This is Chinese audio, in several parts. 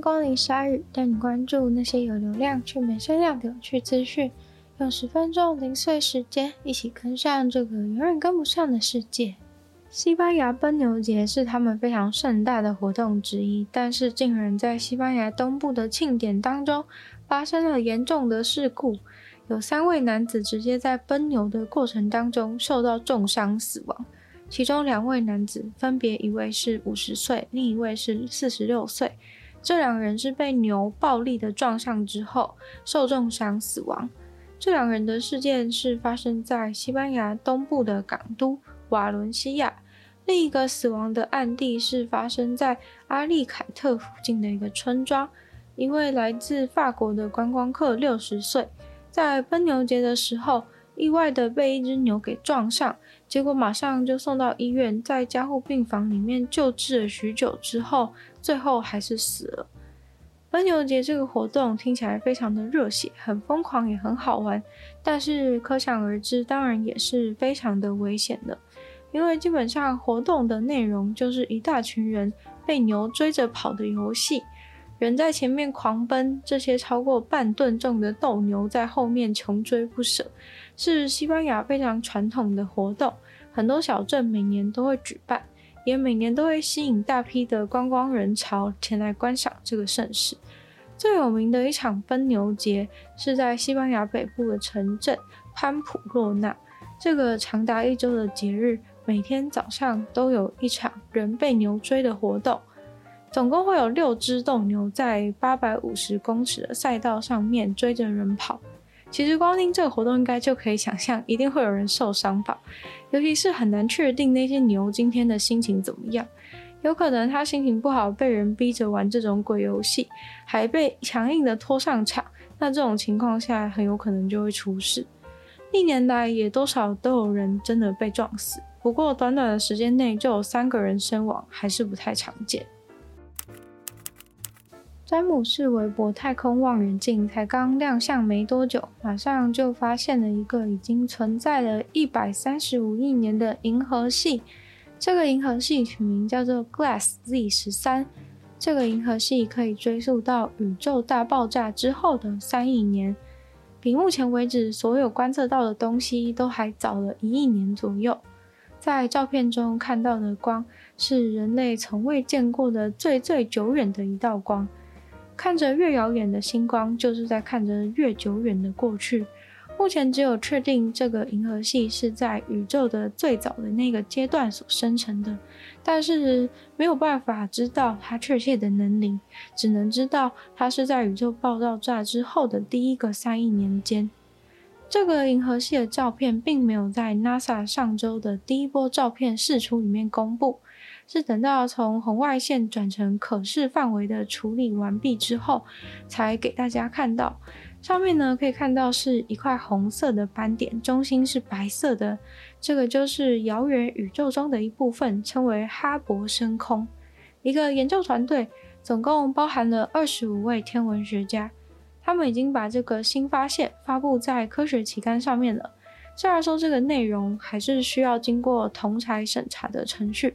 光临鲨语，带你关注那些有流量却没声量的有趣资讯。用十分钟零碎时间，一起跟上这个永远跟不上的世界。西班牙奔牛节是他们非常盛大的活动之一，但是竟然在西班牙东部的庆典当中发生了严重的事故，有三位男子直接在奔牛的过程当中受到重伤死亡。其中两位男子分别一位是五十岁，另一位是四十六岁。这两人是被牛暴力的撞上之后受重伤死亡。这两人的事件是发生在西班牙东部的港都瓦伦西亚。另一个死亡的案例是发生在阿利凯特附近的一个村庄。一位来自法国的观光客，六十岁，在奔牛节的时候意外的被一只牛给撞上。结果马上就送到医院，在加护病房里面救治了许久之后，最后还是死了。奔牛节这个活动听起来非常的热血，很疯狂，也很好玩，但是可想而知，当然也是非常的危险的，因为基本上活动的内容就是一大群人被牛追着跑的游戏。人在前面狂奔，这些超过半吨重的斗牛在后面穷追不舍，是西班牙非常传统的活动。很多小镇每年都会举办，也每年都会吸引大批的观光人潮前来观赏这个盛事。最有名的一场奔牛节是在西班牙北部的城镇潘普洛纳。这个长达一周的节日，每天早上都有一场人被牛追的活动。总共会有六只斗牛在八百五十公尺的赛道上面追着人跑。其实光听这个活动，应该就可以想象，一定会有人受伤吧？尤其是很难确定那些牛今天的心情怎么样，有可能他心情不好，被人逼着玩这种鬼游戏，还被强硬的拖上场。那这种情况下，很有可能就会出事。历年来也多少都有人真的被撞死，不过短短的时间内就有三个人身亡，还是不太常见。詹姆士韦伯太空望远镜才刚亮相没多久，马上就发现了一个已经存在了一百三十五亿年的银河系。这个银河系取名叫做 Glass Z 十三。这个银河系可以追溯到宇宙大爆炸之后的三亿年，比目前为止所有观测到的东西都还早了一亿年左右。在照片中看到的光，是人类从未见过的最最久远的一道光。看着越遥远的星光，就是在看着越久远的过去。目前只有确定这个银河系是在宇宙的最早的那个阶段所生成的，但是没有办法知道它确切的年龄，只能知道它是在宇宙爆炸之后的第一个三亿年间。这个银河系的照片并没有在 NASA 上周的第一波照片释出里面公布。是等到从红外线转成可视范围的处理完毕之后，才给大家看到。上面呢，可以看到是一块红色的斑点，中心是白色的，这个就是遥远宇宙中的一部分，称为哈勃深空。一个研究团队总共包含了二十五位天文学家，他们已经把这个新发现发布在科学期刊上面了。虽然说这个内容还是需要经过同台审查的程序。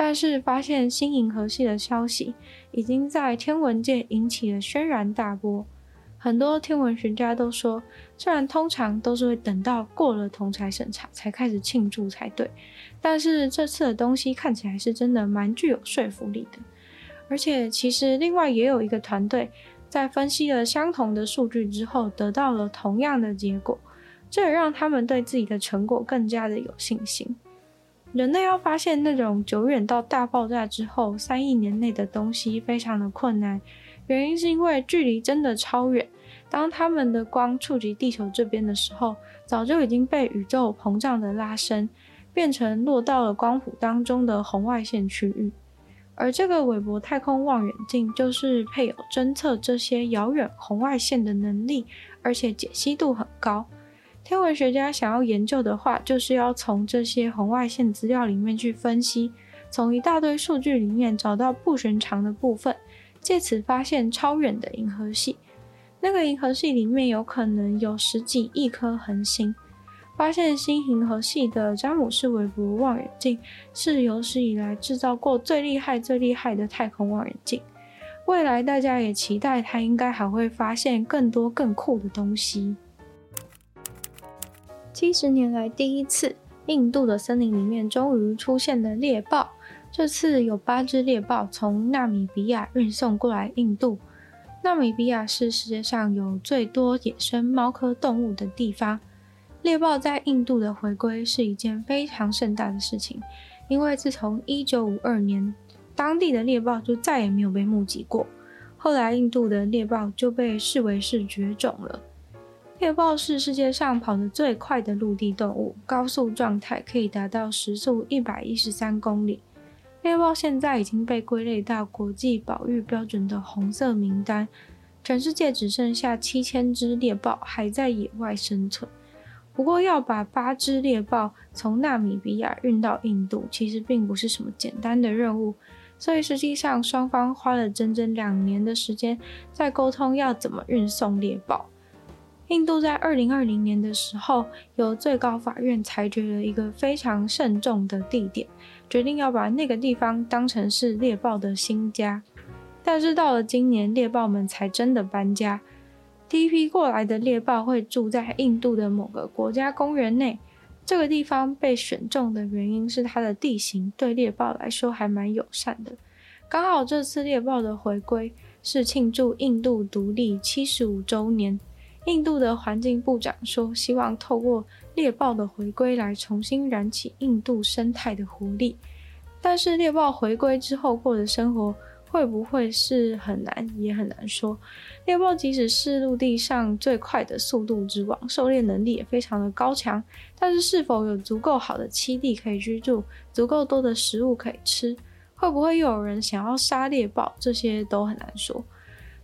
但是发现新银河系的消息已经在天文界引起了轩然大波，很多天文学家都说，虽然通常都是会等到过了同侪审查才开始庆祝才对，但是这次的东西看起来是真的蛮具有说服力的。而且其实另外也有一个团队在分析了相同的数据之后，得到了同样的结果，这也让他们对自己的成果更加的有信心。人类要发现那种久远到大爆炸之后三亿年内的东西非常的困难，原因是因为距离真的超远。当他们的光触及地球这边的时候，早就已经被宇宙膨胀的拉伸，变成落到了光谱当中的红外线区域。而这个韦伯太空望远镜就是配有侦测这些遥远红外线的能力，而且解析度很高。天文学家想要研究的话，就是要从这些红外线资料里面去分析，从一大堆数据里面找到不寻常的部分，借此发现超远的银河系。那个银河系里面有可能有十几亿颗恒星。发现新银河系的詹姆士韦伯望远镜是有史以来制造过最厉害、最厉害的太空望远镜。未来大家也期待它应该还会发现更多更酷的东西。七十年来第一次，印度的森林里面终于出现了猎豹。这次有八只猎豹从纳米比亚运送过来印度。纳米比亚是世界上有最多野生猫科动物的地方。猎豹在印度的回归是一件非常盛大的事情，因为自从一九五二年，当地的猎豹就再也没有被目击过。后来，印度的猎豹就被视为是绝种了。猎豹是世界上跑得最快的陆地动物，高速状态可以达到时速一百一十三公里。猎豹现在已经被归类到国际保育标准的红色名单，全世界只剩下七千只猎豹还在野外生存。不过，要把八只猎豹从纳米比亚运到印度，其实并不是什么简单的任务，所以实际上双方花了整整两年的时间在沟通要怎么运送猎豹。印度在二零二零年的时候，由最高法院裁决了一个非常慎重的地点，决定要把那个地方当成是猎豹的新家。但是到了今年，猎豹们才真的搬家。第一批过来的猎豹会住在印度的某个国家公园内。这个地方被选中的原因是它的地形对猎豹来说还蛮友善的。刚好这次猎豹的回归是庆祝印度独立七十五周年。印度的环境部长说，希望透过猎豹的回归来重新燃起印度生态的活力。但是猎豹回归之后过的生活会不会是很难，也很难说。猎豹即使是陆地上最快的速度之王，狩猎能力也非常的高强，但是是否有足够好的栖地可以居住，足够多的食物可以吃，会不会又有人想要杀猎豹，这些都很难说。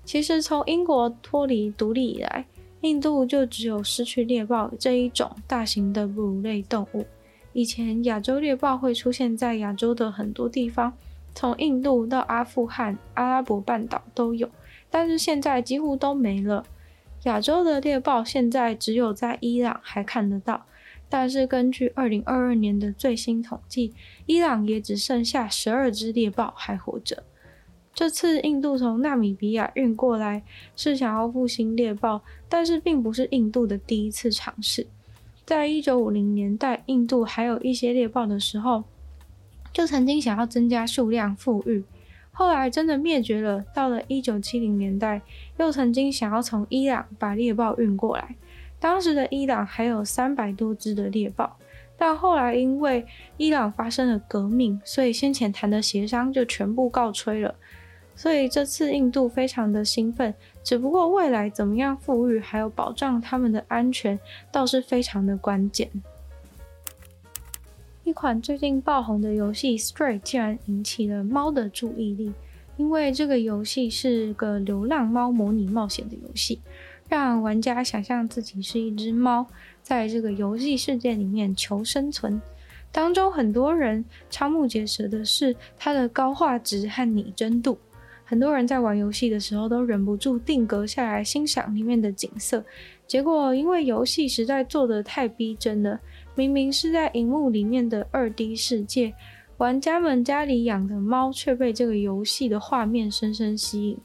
其实从英国脱离独立以来，印度就只有失去猎豹这一种大型的哺乳类动物。以前亚洲猎豹会出现在亚洲的很多地方，从印度到阿富汗、阿拉伯半岛都有，但是现在几乎都没了。亚洲的猎豹现在只有在伊朗还看得到，但是根据二零二二年的最新统计，伊朗也只剩下十二只猎豹还活着。这次印度从纳米比亚运过来是想要复兴猎豹，但是并不是印度的第一次尝试。在一九五零年代，印度还有一些猎豹的时候，就曾经想要增加数量复育，后来真的灭绝了。到了一九七零年代，又曾经想要从伊朗把猎豹运过来，当时的伊朗还有三百多只的猎豹，但后来因为伊朗发生了革命，所以先前谈的协商就全部告吹了。所以这次印度非常的兴奋，只不过未来怎么样富裕还有保障他们的安全，倒是非常的关键。一款最近爆红的游戏《Stray》竟然引起了猫的注意力，因为这个游戏是个流浪猫模拟冒险的游戏，让玩家想象自己是一只猫，在这个游戏世界里面求生存。当中很多人瞠目结舌的是它的高画质和拟真度。很多人在玩游戏的时候都忍不住定格下来欣赏里面的景色，结果因为游戏实在做得太逼真了，明明是在荧幕里面的二 D 世界，玩家们家里养的猫却被这个游戏的画面深深吸引。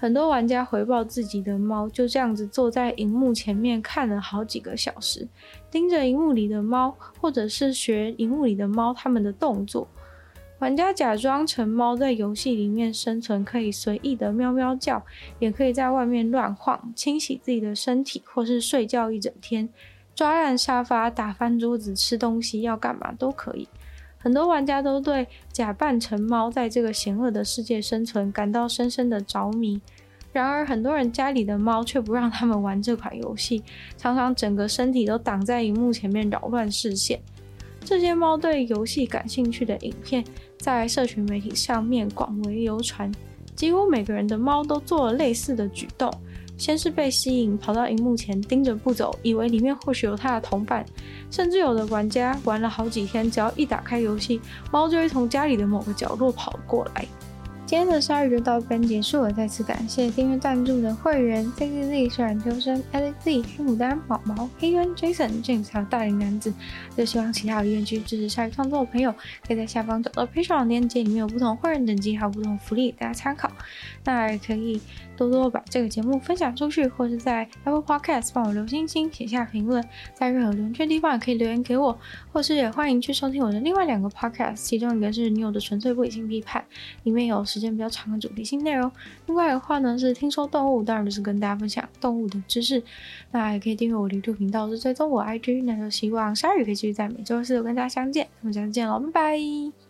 很多玩家回报自己的猫就这样子坐在荧幕前面看了好几个小时，盯着荧幕里的猫，或者是学荧幕里的猫它们的动作。玩家假装成猫在游戏里面生存，可以随意的喵喵叫，也可以在外面乱晃，清洗自己的身体，或是睡觉一整天，抓烂沙发、打翻桌子、吃东西，要干嘛都可以。很多玩家都对假扮成猫在这个险恶的世界生存感到深深的着迷。然而，很多人家里的猫却不让他们玩这款游戏，常常整个身体都挡在荧幕前面扰乱视线。这些猫对游戏感兴趣的影片，在社群媒体上面广为流传，几乎每个人的猫都做了类似的举动。先是被吸引跑到荧幕前盯着不走，以为里面或许有它的同伴，甚至有的玩家玩了好几天，只要一打开游戏，猫就会从家里的某个角落跑过来。今天的鲨鱼就到这边结束了，再次感谢订阅赞助的会员 C C Z、虽然秋生、L Z、黑牡丹、毛毛、黑渊、Jason、James 还有大龄男子。就希望其他有愿意支持鲨鱼创作的朋友，可以在下方找到 Patreon 链接，里面有不同会员等级还有不同福利，大家参考。那也可以多多把这个节目分享出去，或是在 Apple Podcast 帮我留星星、写下评论，在任何留言区地方也可以留言给我，或是也欢迎去收听我的另外两个 Podcast，其中一个是女友的纯粹不理性批判，里面有时间比较长的主题性内容；另外的话呢是听说动物，当然就是跟大家分享动物的知识。那也可以订阅我的 YouTube 频道，是追踪我 IG，那就希望鲨鱼可以继续在每周四跟大家相见，那么下次见喽，拜拜。